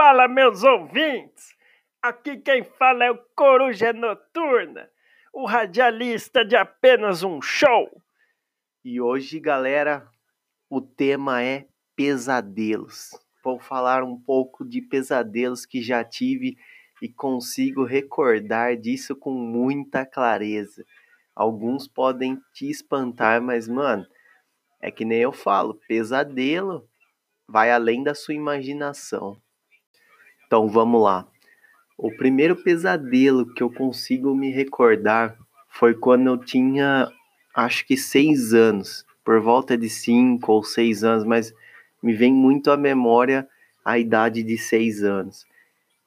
fala, meus ouvintes? Aqui quem fala é o Coruja Noturna, o radialista de apenas um show. E hoje, galera, o tema é pesadelos. Vou falar um pouco de pesadelos que já tive e consigo recordar disso com muita clareza. Alguns podem te espantar, mas, mano, é que nem eu falo, pesadelo vai além da sua imaginação. Então vamos lá. O primeiro pesadelo que eu consigo me recordar foi quando eu tinha, acho que seis anos, por volta de cinco ou seis anos, mas me vem muito à memória a idade de seis anos.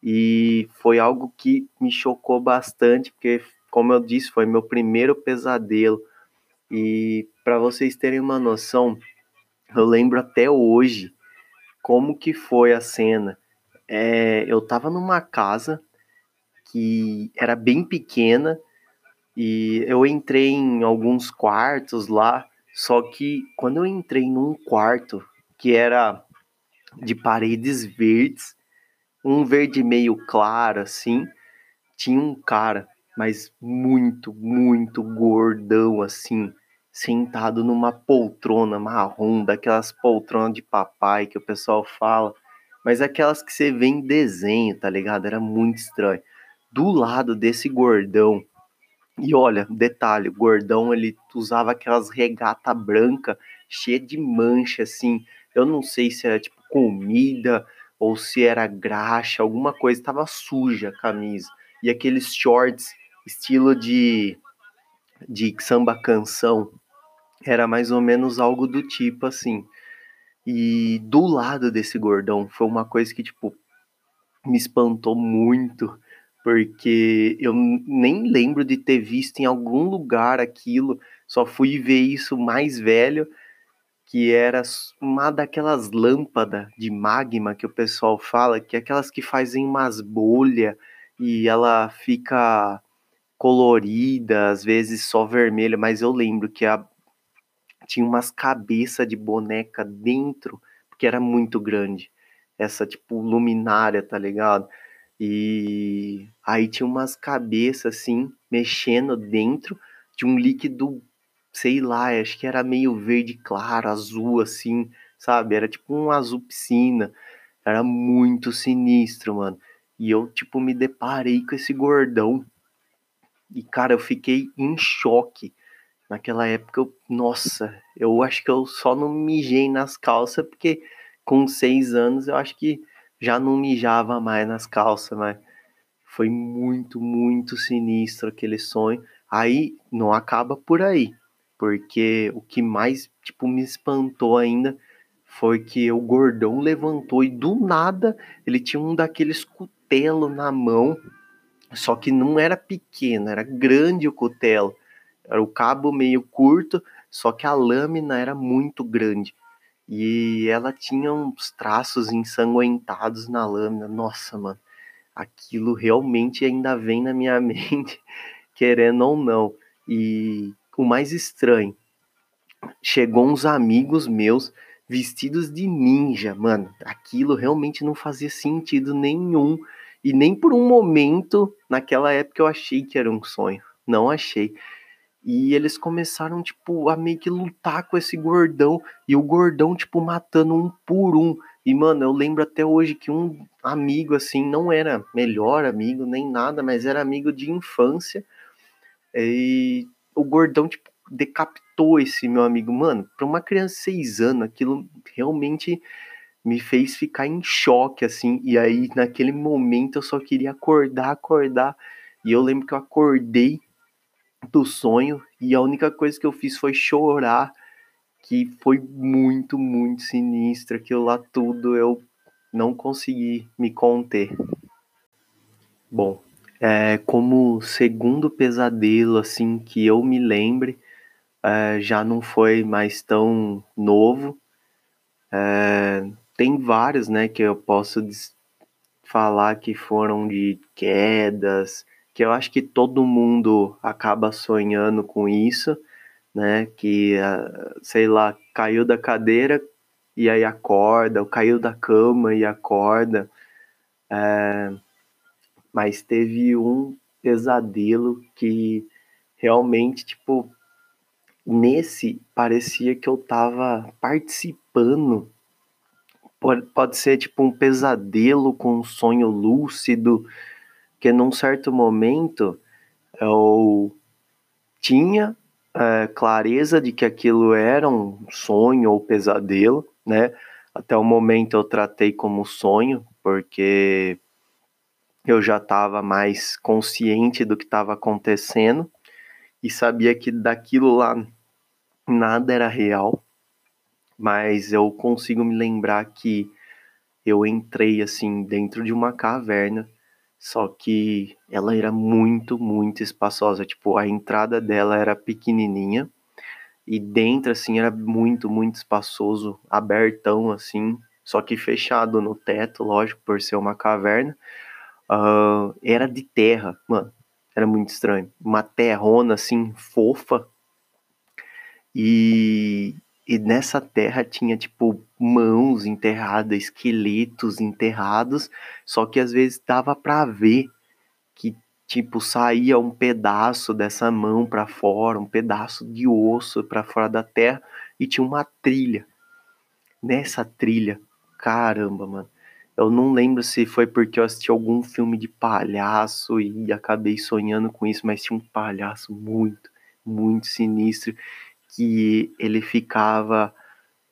E foi algo que me chocou bastante, porque, como eu disse, foi meu primeiro pesadelo. E para vocês terem uma noção, eu lembro até hoje como que foi a cena. É, eu tava numa casa que era bem pequena e eu entrei em alguns quartos lá, só que quando eu entrei num quarto que era de paredes verdes, um verde meio claro assim, tinha um cara, mas muito, muito gordão assim, sentado numa poltrona marrom, daquelas poltronas de papai que o pessoal fala, mas aquelas que você vê em desenho, tá ligado? Era muito estranho. Do lado desse gordão, e olha, detalhe, o gordão ele usava aquelas regata branca cheia de mancha assim. Eu não sei se era tipo comida ou se era graxa, alguma coisa, tava suja a camisa. E aqueles shorts estilo de de samba canção, era mais ou menos algo do tipo assim. E do lado desse gordão foi uma coisa que, tipo, me espantou muito, porque eu nem lembro de ter visto em algum lugar aquilo, só fui ver isso mais velho, que era uma daquelas lâmpadas de magma que o pessoal fala, que é aquelas que fazem umas bolhas e ela fica colorida, às vezes só vermelha, mas eu lembro que a, tinha umas cabeças de boneca dentro, porque era muito grande. Essa, tipo, luminária, tá ligado? E aí tinha umas cabeças, assim, mexendo dentro de um líquido, sei lá, acho que era meio verde claro, azul, assim, sabe? Era tipo um azul piscina. Era muito sinistro, mano. E eu, tipo, me deparei com esse gordão. E, cara, eu fiquei em choque Naquela época, eu, nossa, eu acho que eu só não mijei nas calças, porque com seis anos eu acho que já não mijava mais nas calças, mas foi muito, muito sinistro aquele sonho. Aí não acaba por aí, porque o que mais tipo me espantou ainda foi que o gordão levantou e do nada ele tinha um daqueles cutelo na mão, só que não era pequeno, era grande o cutelo. Era o cabo meio curto, só que a lâmina era muito grande. E ela tinha uns traços ensanguentados na lâmina. Nossa, mano, aquilo realmente ainda vem na minha mente, querendo ou não. E o mais estranho, chegou uns amigos meus vestidos de ninja, mano. Aquilo realmente não fazia sentido nenhum. E nem por um momento, naquela época, eu achei que era um sonho. Não achei. E eles começaram, tipo, a meio que lutar com esse gordão. E o gordão, tipo, matando um por um. E, mano, eu lembro até hoje que um amigo, assim, não era melhor amigo nem nada, mas era amigo de infância. E o gordão, tipo, decapitou esse meu amigo. Mano, pra uma criança de seis anos, aquilo realmente me fez ficar em choque, assim. E aí, naquele momento, eu só queria acordar, acordar. E eu lembro que eu acordei do sonho e a única coisa que eu fiz foi chorar, que foi muito, muito sinistro. Aquilo lá tudo eu não consegui me conter. Bom, é, como segundo pesadelo assim que eu me lembre, é, já não foi mais tão novo. É, tem vários, né, que eu posso falar que foram de quedas, que eu acho que todo mundo acaba sonhando com isso, né? Que, ah, sei lá, caiu da cadeira e aí acorda, ou caiu da cama e acorda. É, mas teve um pesadelo que realmente, tipo, nesse parecia que eu tava participando. Pode, pode ser tipo um pesadelo com um sonho lúcido, que num certo momento eu tinha é, clareza de que aquilo era um sonho ou pesadelo, né? Até o momento eu tratei como sonho, porque eu já estava mais consciente do que estava acontecendo e sabia que daquilo lá nada era real, mas eu consigo me lembrar que eu entrei assim dentro de uma caverna, só que ela era muito, muito espaçosa, tipo, a entrada dela era pequenininha e dentro assim era muito, muito espaçoso, abertão assim, só que fechado no teto, lógico, por ser uma caverna. Uh, era de terra, mano. Era muito estranho. Uma terrona assim, fofa. E, e nessa terra tinha, tipo, mãos enterradas, esqueletos enterrados. Só que às vezes dava pra ver que, tipo, saía um pedaço dessa mão para fora, um pedaço de osso para fora da terra. E tinha uma trilha. Nessa trilha, caramba, mano eu não lembro se foi porque eu assisti algum filme de palhaço e acabei sonhando com isso, mas tinha um palhaço muito, muito sinistro que ele ficava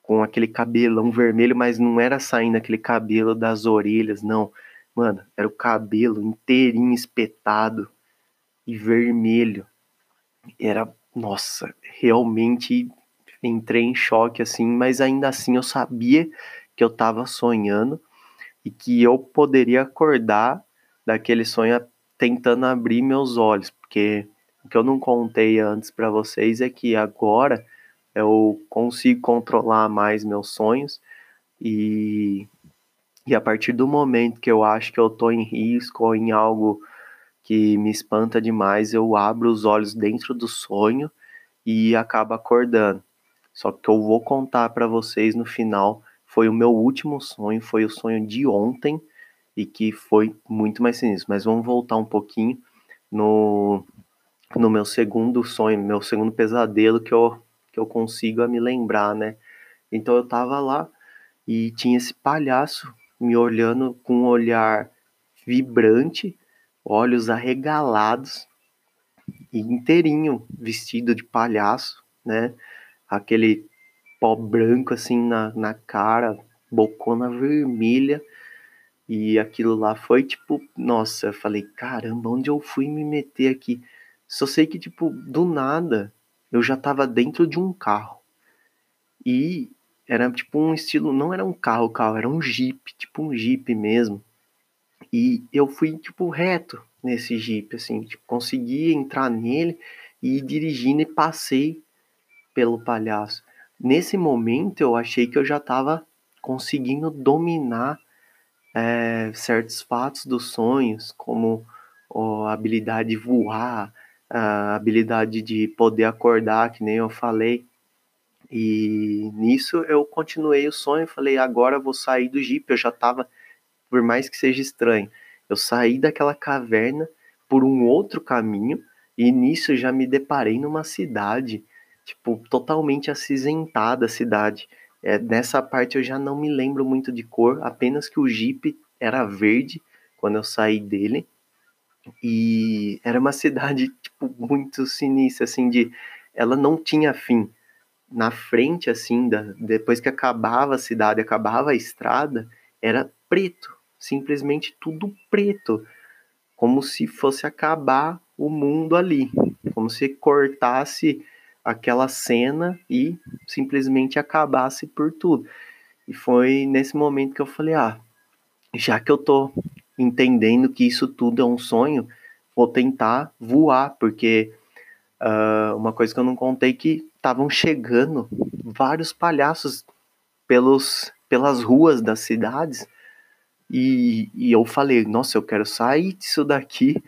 com aquele cabelão vermelho, mas não era saindo aquele cabelo das orelhas, não. Mano, era o cabelo inteirinho espetado e vermelho. Era, nossa, realmente entrei em choque assim, mas ainda assim eu sabia que eu tava sonhando e que eu poderia acordar daquele sonho tentando abrir meus olhos, porque o que eu não contei antes para vocês é que agora eu consigo controlar mais meus sonhos e, e a partir do momento que eu acho que eu tô em risco ou em algo que me espanta demais, eu abro os olhos dentro do sonho e acabo acordando. Só que eu vou contar para vocês no final foi o meu último sonho, foi o sonho de ontem e que foi muito mais sinistro. Mas vamos voltar um pouquinho no, no meu segundo sonho, meu segundo pesadelo que eu, que eu consigo me lembrar, né? Então eu tava lá e tinha esse palhaço me olhando com um olhar vibrante, olhos arregalados e inteirinho vestido de palhaço, né? Aquele pó branco assim na, na cara, bocona vermelha. E aquilo lá foi tipo, nossa, eu falei, caramba, onde eu fui me meter aqui? Só sei que, tipo, do nada, eu já tava dentro de um carro. E era tipo um estilo, não era um carro, carro, era um jeep, tipo um jeep mesmo. E eu fui, tipo, reto nesse jeep, assim, tipo, consegui entrar nele e ir dirigindo e passei pelo palhaço. Nesse momento eu achei que eu já estava conseguindo dominar é, certos fatos dos sonhos, como a habilidade de voar, a habilidade de poder acordar, que nem eu falei. E nisso eu continuei o sonho, falei, agora vou sair do Jeep, eu já estava, por mais que seja estranho, eu saí daquela caverna por um outro caminho e nisso já me deparei numa cidade tipo, totalmente acinzentada a cidade. É, nessa parte eu já não me lembro muito de cor, apenas que o Jeep era verde quando eu saí dele. E era uma cidade, tipo, muito sinistra, assim, de... Ela não tinha fim. Na frente, assim, da, depois que acabava a cidade, acabava a estrada, era preto. Simplesmente tudo preto. Como se fosse acabar o mundo ali. Como se cortasse aquela cena e simplesmente acabasse por tudo. E foi nesse momento que eu falei: ah, já que eu tô entendendo que isso tudo é um sonho, vou tentar voar, porque uh, uma coisa que eu não contei que estavam chegando vários palhaços pelos, pelas ruas das cidades. E, e eu falei, nossa, eu quero sair disso daqui.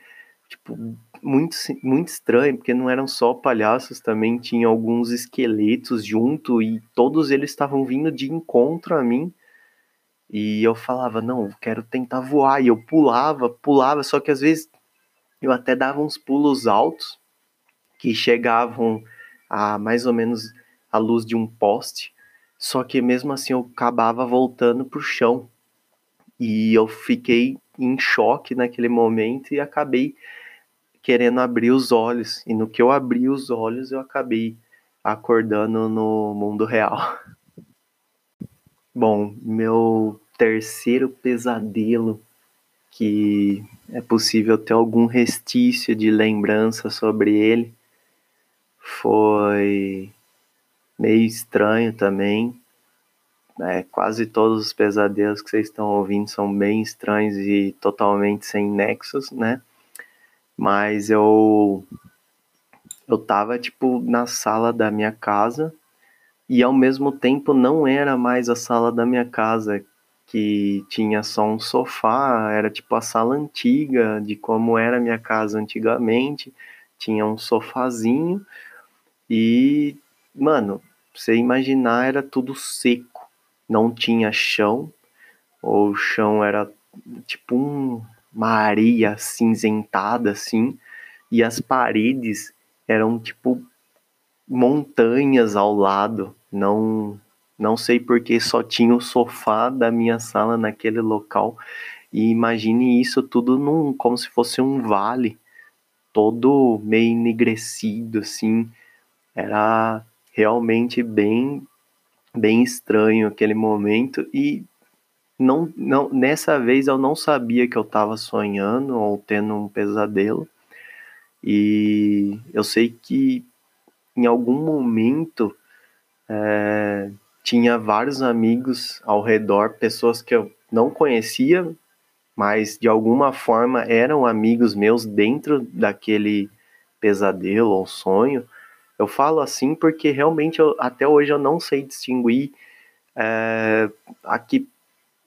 Tipo, muito, muito estranho, porque não eram só palhaços, também tinha alguns esqueletos junto e todos eles estavam vindo de encontro a mim. E eu falava, não, quero tentar voar. E eu pulava, pulava, só que às vezes eu até dava uns pulos altos que chegavam a mais ou menos a luz de um poste. Só que mesmo assim eu acabava voltando pro chão. E eu fiquei em choque naquele momento e acabei querendo abrir os olhos. E no que eu abri os olhos, eu acabei acordando no mundo real. Bom, meu terceiro pesadelo que é possível ter algum restício de lembrança sobre ele foi meio estranho também. É, quase todos os pesadelos que vocês estão ouvindo são bem estranhos e totalmente sem nexos, né? Mas eu eu tava tipo na sala da minha casa e ao mesmo tempo não era mais a sala da minha casa que tinha só um sofá, era tipo a sala antiga de como era a minha casa antigamente, tinha um sofazinho e mano, você imaginar era tudo seco, não tinha chão, o chão era tipo um, uma areia cinzentada assim, e as paredes eram tipo montanhas ao lado. Não não sei porque só tinha o sofá da minha sala naquele local. E imagine isso tudo num como se fosse um vale, todo meio enegrecido assim. Era realmente bem bem estranho aquele momento e não, não nessa vez eu não sabia que eu estava sonhando ou tendo um pesadelo e eu sei que em algum momento é, tinha vários amigos ao redor, pessoas que eu não conhecia, mas de alguma forma eram amigos meus dentro daquele pesadelo ou sonho. Eu falo assim porque realmente eu, até hoje eu não sei distinguir é, a que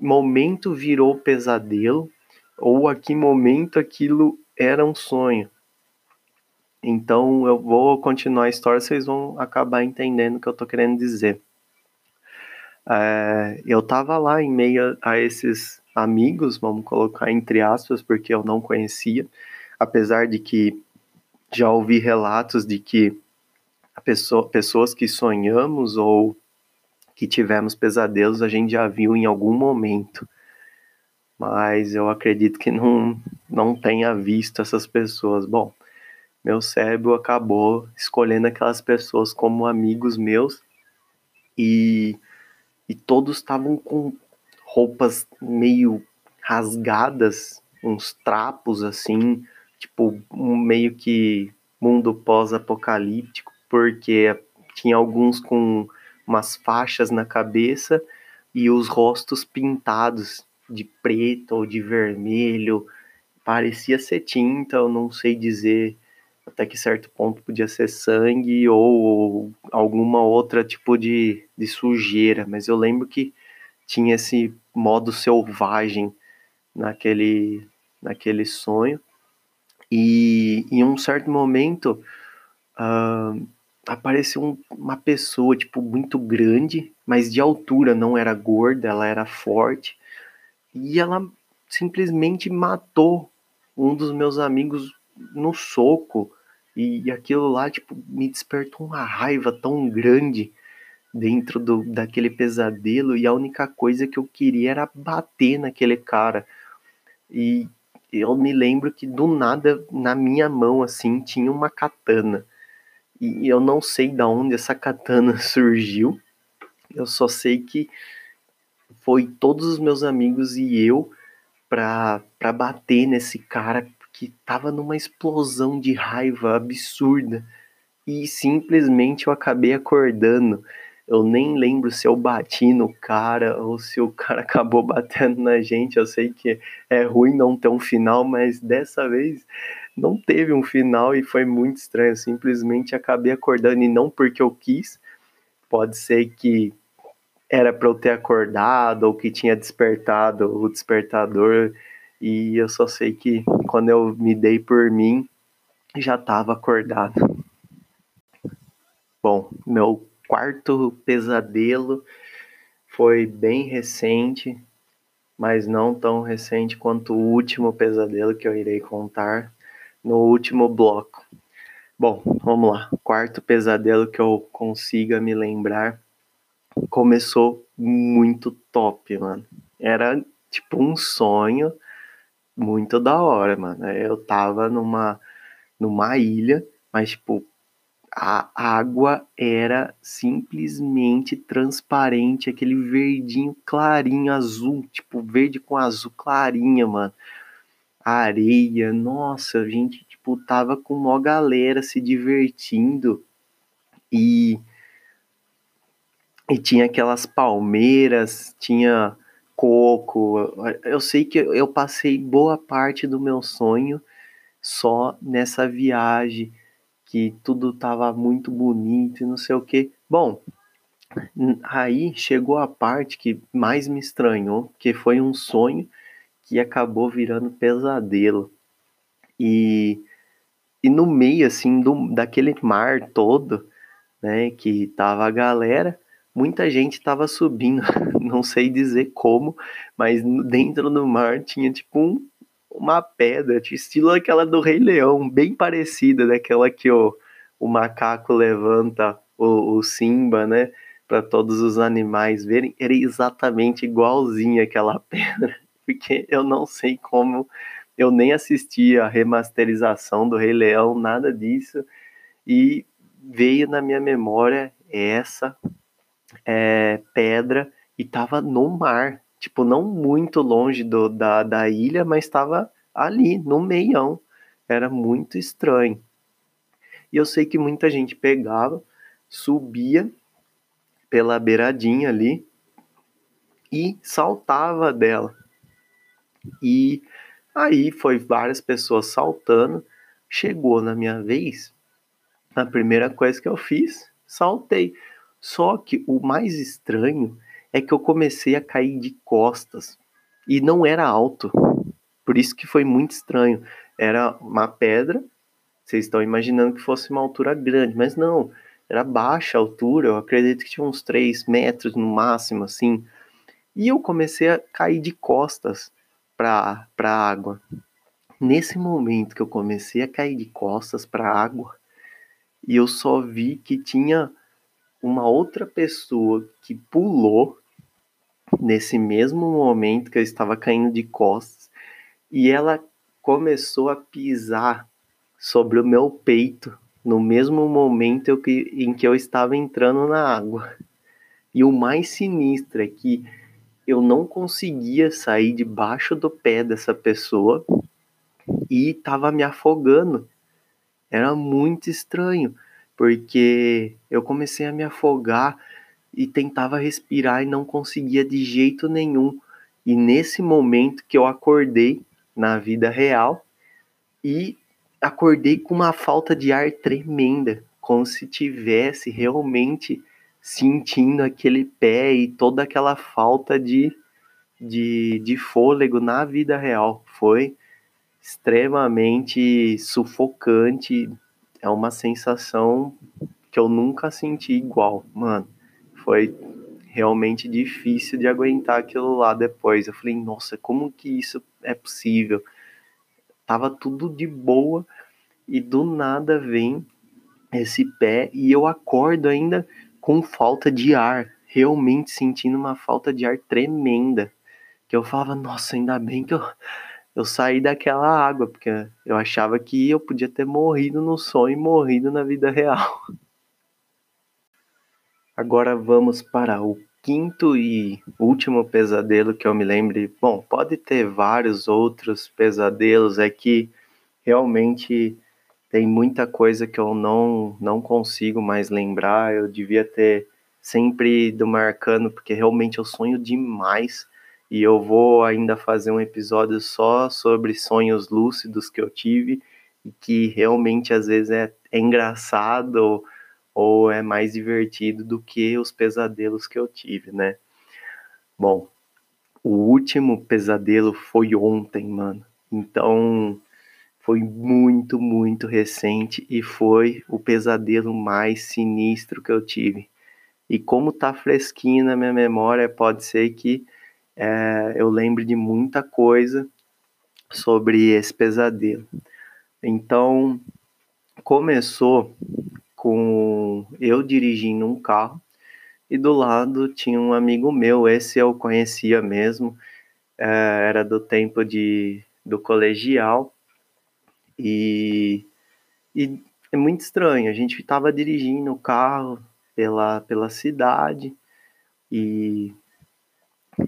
momento virou pesadelo ou a que momento aquilo era um sonho. Então eu vou continuar a história, vocês vão acabar entendendo o que eu tô querendo dizer. É, eu tava lá em meio a esses amigos, vamos colocar entre aspas, porque eu não conhecia, apesar de que já ouvi relatos de que pessoa, pessoas que sonhamos ou que tivemos pesadelos a gente já viu em algum momento. Mas eu acredito que não, não tenha visto essas pessoas. Bom, meu cérebro acabou escolhendo aquelas pessoas como amigos meus e, e todos estavam com roupas meio rasgadas, uns trapos assim, tipo meio que mundo pós-apocalíptico, porque tinha alguns com umas faixas na cabeça e os rostos pintados de preto ou de vermelho, parecia ser tinta, eu não sei dizer até que certo ponto podia ser sangue ou alguma outra tipo de, de sujeira, mas eu lembro que tinha esse modo selvagem naquele, naquele sonho. E em um certo momento uh, apareceu um, uma pessoa tipo muito grande, mas de altura, não era gorda, ela era forte. E ela simplesmente matou um dos meus amigos no soco. E aquilo lá, tipo, me despertou uma raiva tão grande dentro do, daquele pesadelo. E a única coisa que eu queria era bater naquele cara. E eu me lembro que do nada, na minha mão, assim, tinha uma katana. E eu não sei de onde essa katana surgiu. Eu só sei que foi todos os meus amigos e eu pra bater nesse cara que tava numa explosão de raiva absurda e simplesmente eu acabei acordando. Eu nem lembro se eu bati no cara ou se o cara acabou batendo na gente. Eu sei que é ruim não ter um final, mas dessa vez não teve um final e foi muito estranho. Eu simplesmente acabei acordando e não porque eu quis. Pode ser que era para eu ter acordado ou que tinha despertado o despertador e eu só sei que quando eu me dei por mim, já estava acordado. Bom, meu quarto pesadelo foi bem recente. mas não tão recente quanto o último pesadelo que eu irei contar no último bloco. Bom, vamos lá. Quarto pesadelo que eu consiga me lembrar começou muito top, mano. Era tipo um sonho muito da hora, mano. Eu tava numa numa ilha, mas tipo a água era simplesmente transparente, aquele verdinho clarinho, azul, tipo verde com azul clarinha, mano. Areia, nossa, a gente tipo tava com uma galera se divertindo e e tinha aquelas palmeiras, tinha coco. Eu sei que eu passei boa parte do meu sonho só nessa viagem que tudo tava muito bonito e não sei o que. Bom, aí chegou a parte que mais me estranhou, que foi um sonho que acabou virando pesadelo. E, e no meio, assim, do, daquele mar todo, né, que tava a galera, muita gente tava subindo, não sei dizer como, mas dentro do mar tinha tipo um, uma pedra, estilo aquela do Rei Leão, bem parecida daquela que o, o macaco levanta o, o Simba, né? Para todos os animais verem, era exatamente igualzinha aquela pedra, porque eu não sei como, eu nem assisti a remasterização do Rei Leão, nada disso, e veio na minha memória essa é, pedra e tava no mar, tipo, não muito longe do, da, da ilha, mas estava ali, no meião. Era muito estranho. E eu sei que muita gente pegava, subia pela beiradinha ali e saltava dela. E aí foi várias pessoas saltando. Chegou na minha vez, a primeira coisa que eu fiz, saltei. Só que o mais estranho é que eu comecei a cair de costas e não era alto. Por isso que foi muito estranho. Era uma pedra, vocês estão imaginando que fosse uma altura grande, mas não, era baixa altura, eu acredito que tinha uns 3 metros no máximo, assim. E eu comecei a cair de costas para a água. Nesse momento que eu comecei a cair de costas para a água, e eu só vi que tinha uma outra pessoa que pulou nesse mesmo momento que eu estava caindo de costas e ela começou a pisar sobre o meu peito no mesmo momento em que eu estava entrando na água. E o mais sinistro é que eu não conseguia sair debaixo do pé dessa pessoa e estava me afogando. Era muito estranho porque eu comecei a me afogar e tentava respirar e não conseguia de jeito nenhum. E nesse momento que eu acordei na vida real e acordei com uma falta de ar tremenda, como se tivesse realmente sentindo aquele pé e toda aquela falta de, de, de fôlego na vida real. Foi extremamente sufocante, é uma sensação que eu nunca senti igual, mano. Foi realmente difícil de aguentar aquilo lá depois. Eu falei, nossa, como que isso é possível? Tava tudo de boa e do nada vem esse pé e eu acordo ainda com falta de ar, realmente sentindo uma falta de ar tremenda. Que eu falava, nossa, ainda bem que eu eu saí daquela água, porque eu achava que eu podia ter morrido no sonho e morrido na vida real. Agora vamos para o quinto e último pesadelo que eu me lembre. Bom, pode ter vários outros pesadelos, é que realmente tem muita coisa que eu não, não consigo mais lembrar. Eu devia ter sempre ido marcando, porque realmente eu sonho demais e eu vou ainda fazer um episódio só sobre sonhos lúcidos que eu tive e que realmente às vezes é, é engraçado ou, ou é mais divertido do que os pesadelos que eu tive, né? Bom, o último pesadelo foi ontem, mano. Então foi muito, muito recente e foi o pesadelo mais sinistro que eu tive. E como tá fresquinho na minha memória, pode ser que é, eu lembro de muita coisa sobre esse pesadelo. Então, começou com eu dirigindo um carro e do lado tinha um amigo meu, esse eu conhecia mesmo, é, era do tempo de, do colegial e, e é muito estranho, a gente estava dirigindo o carro pela, pela cidade e,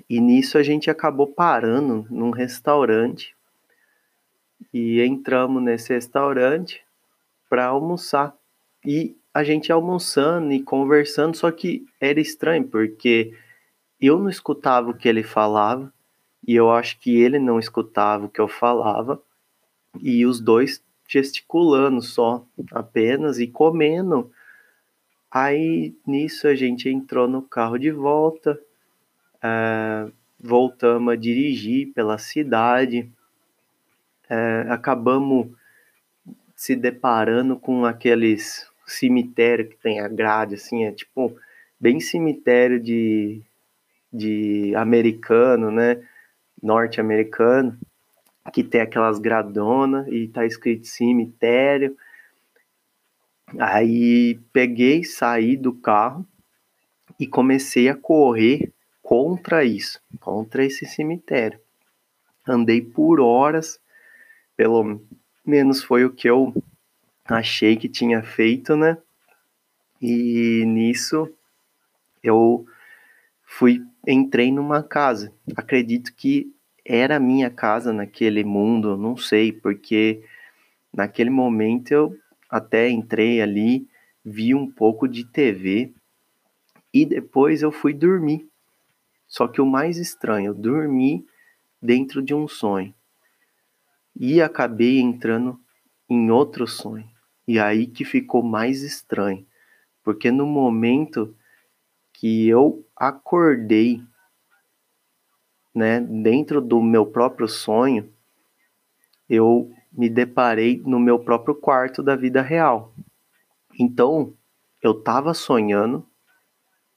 e nisso a gente acabou parando num restaurante e entramos nesse restaurante para almoçar. E a gente almoçando e conversando, só que era estranho, porque eu não escutava o que ele falava, e eu acho que ele não escutava o que eu falava, e os dois gesticulando só, apenas, e comendo. Aí nisso a gente entrou no carro de volta, é, voltamos a dirigir pela cidade, é, acabamos se deparando com aqueles cemitério que tem a grade, assim, é tipo bem cemitério de, de americano, né? Norte-americano, que tem aquelas gradonas e tá escrito cemitério. Aí peguei, saí do carro e comecei a correr contra isso, contra esse cemitério. Andei por horas, pelo menos foi o que eu achei que tinha feito, né? E nisso eu fui entrei numa casa. Acredito que era minha casa naquele mundo, não sei, porque naquele momento eu até entrei ali, vi um pouco de TV e depois eu fui dormir. Só que o mais estranho, dormi dentro de um sonho e acabei entrando em outro sonho. E aí que ficou mais estranho, porque no momento que eu acordei, né, dentro do meu próprio sonho, eu me deparei no meu próprio quarto da vida real. Então, eu estava sonhando,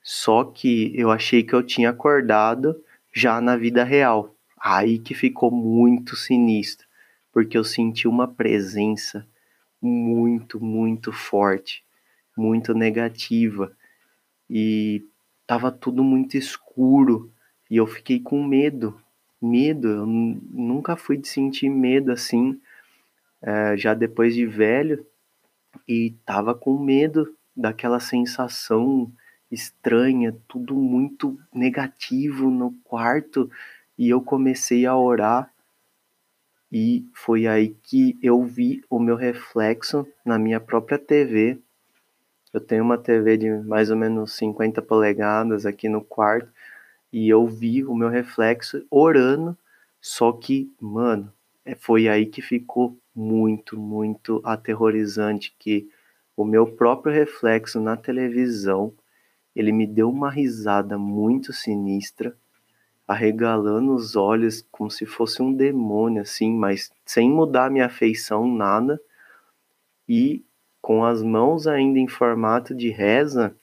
só que eu achei que eu tinha acordado já na vida real. Aí que ficou muito sinistro, porque eu senti uma presença muito, muito forte, muito negativa. E tava tudo muito escuro e eu fiquei com medo. Medo, eu nunca fui de sentir medo assim, é, já depois de velho, e tava com medo daquela sensação estranha, tudo muito negativo no quarto, e eu comecei a orar e foi aí que eu vi o meu reflexo na minha própria TV. Eu tenho uma TV de mais ou menos 50 polegadas aqui no quarto e eu vi o meu reflexo orando, só que, mano, é, foi aí que ficou muito, muito aterrorizante que o meu próprio reflexo na televisão, ele me deu uma risada muito sinistra arregalando os olhos como se fosse um demônio, assim, mas sem mudar minha feição, nada. E com as mãos ainda em formato de reza,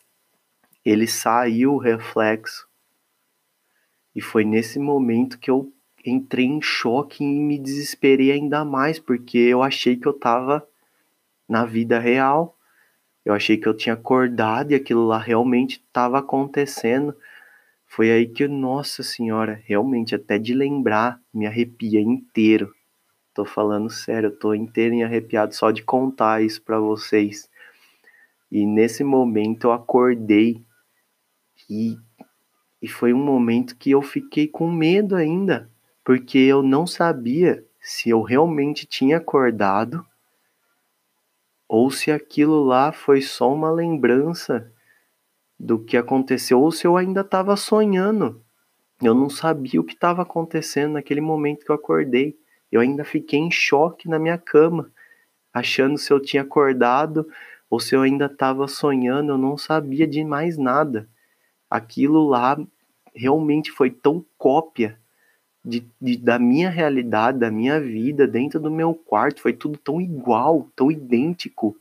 ele saiu o reflexo. E foi nesse momento que eu entrei em choque e me desesperei ainda mais, porque eu achei que eu tava na vida real. Eu achei que eu tinha acordado e aquilo lá realmente estava acontecendo. Foi aí que, nossa senhora, realmente, até de lembrar, me arrepia inteiro. Tô falando sério, tô inteiro e arrepiado só de contar isso para vocês. E nesse momento eu acordei e, e foi um momento que eu fiquei com medo ainda, porque eu não sabia se eu realmente tinha acordado ou se aquilo lá foi só uma lembrança do que aconteceu ou se eu ainda estava sonhando. Eu não sabia o que estava acontecendo naquele momento que eu acordei. Eu ainda fiquei em choque na minha cama, achando se eu tinha acordado ou se eu ainda estava sonhando. Eu não sabia de mais nada. Aquilo lá realmente foi tão cópia de, de, da minha realidade, da minha vida dentro do meu quarto. Foi tudo tão igual, tão idêntico,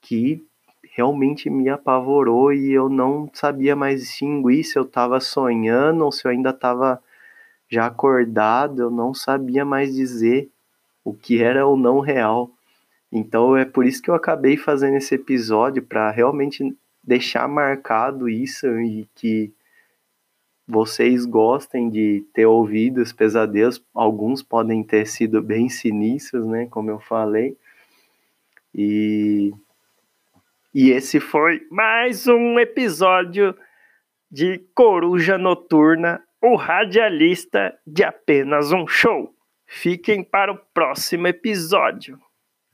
que realmente me apavorou e eu não sabia mais distinguir se eu estava sonhando ou se eu ainda estava já acordado, eu não sabia mais dizer o que era ou não real. Então é por isso que eu acabei fazendo esse episódio para realmente deixar marcado isso e que vocês gostem de ter ouvido os pesadelos. Alguns podem ter sido bem sinistros, né, como eu falei. E e esse foi mais um episódio de Coruja Noturna, o radialista de apenas um show. Fiquem para o próximo episódio.